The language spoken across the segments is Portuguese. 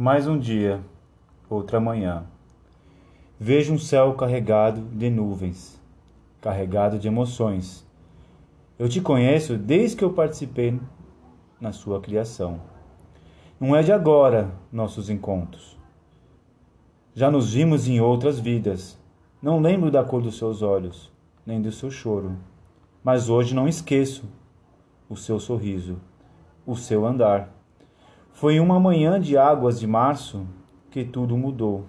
Mais um dia, outra manhã. Vejo um céu carregado de nuvens, carregado de emoções. Eu te conheço desde que eu participei na sua criação. Não é de agora nossos encontros. Já nos vimos em outras vidas. Não lembro da cor dos seus olhos, nem do seu choro. Mas hoje não esqueço o seu sorriso, o seu andar. Foi uma manhã de águas de março que tudo mudou.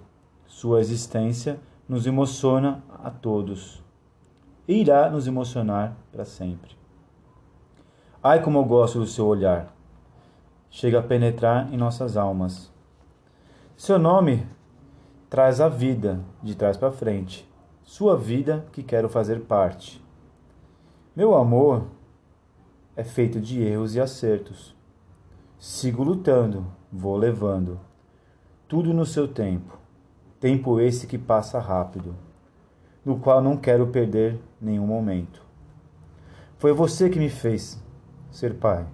Sua existência nos emociona a todos e irá nos emocionar para sempre. Ai, como eu gosto do seu olhar! Chega a penetrar em nossas almas. Seu nome traz a vida de trás para frente, sua vida que quero fazer parte. Meu amor é feito de erros e acertos. Sigo lutando, vou levando. Tudo no seu tempo. Tempo esse que passa rápido, no qual não quero perder nenhum momento. Foi você que me fez ser pai.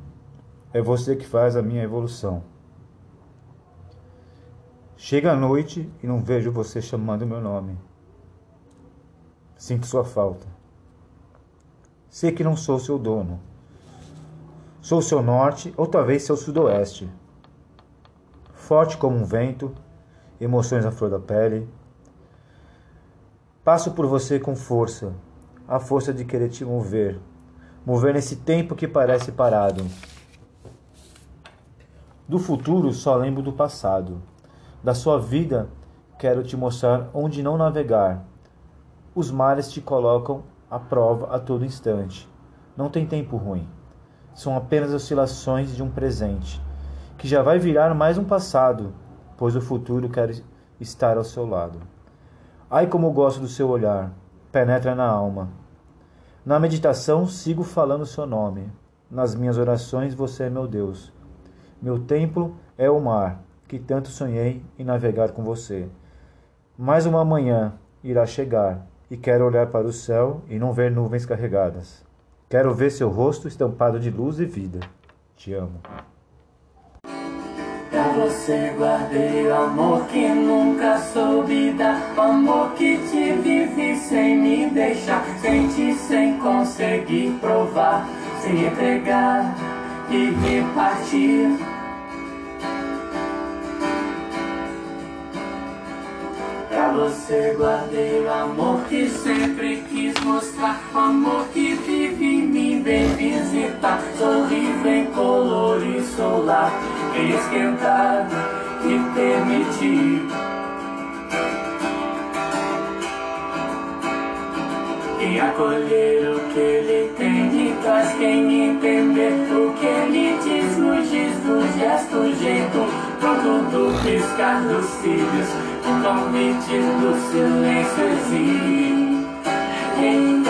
É você que faz a minha evolução. Chega a noite e não vejo você chamando meu nome. Sinto sua falta. Sei que não sou seu dono. Sou seu norte ou talvez seu sudoeste. Forte como um vento, emoções à flor da pele. Passo por você com força, a força de querer te mover, mover nesse tempo que parece parado. Do futuro só lembro do passado. Da sua vida quero te mostrar onde não navegar. Os mares te colocam à prova a todo instante. Não tem tempo ruim. São apenas oscilações de um presente, que já vai virar mais um passado, pois o futuro quer estar ao seu lado. Ai, como gosto do seu olhar, penetra na alma. Na meditação, sigo falando seu nome. Nas minhas orações, você é meu Deus. Meu templo é o mar, que tanto sonhei em navegar com você. Mais uma manhã irá chegar, e quero olhar para o céu e não ver nuvens carregadas. Quero ver seu rosto estampado de luz e vida. Te amo. Pra você guardei o amor que nunca soube dar. O amor que te vive sem me deixar. Sente sem conseguir provar. Sem entregar e repartir. Pra você guardei o amor que sempre quis mostrar. O amor que Esquentar e permitir Quem acolher o que ele tem e traz quem entender o que ele diz no giz gesto, jeito pronto do piscar dos cílios, o convite do silêncio exige. Em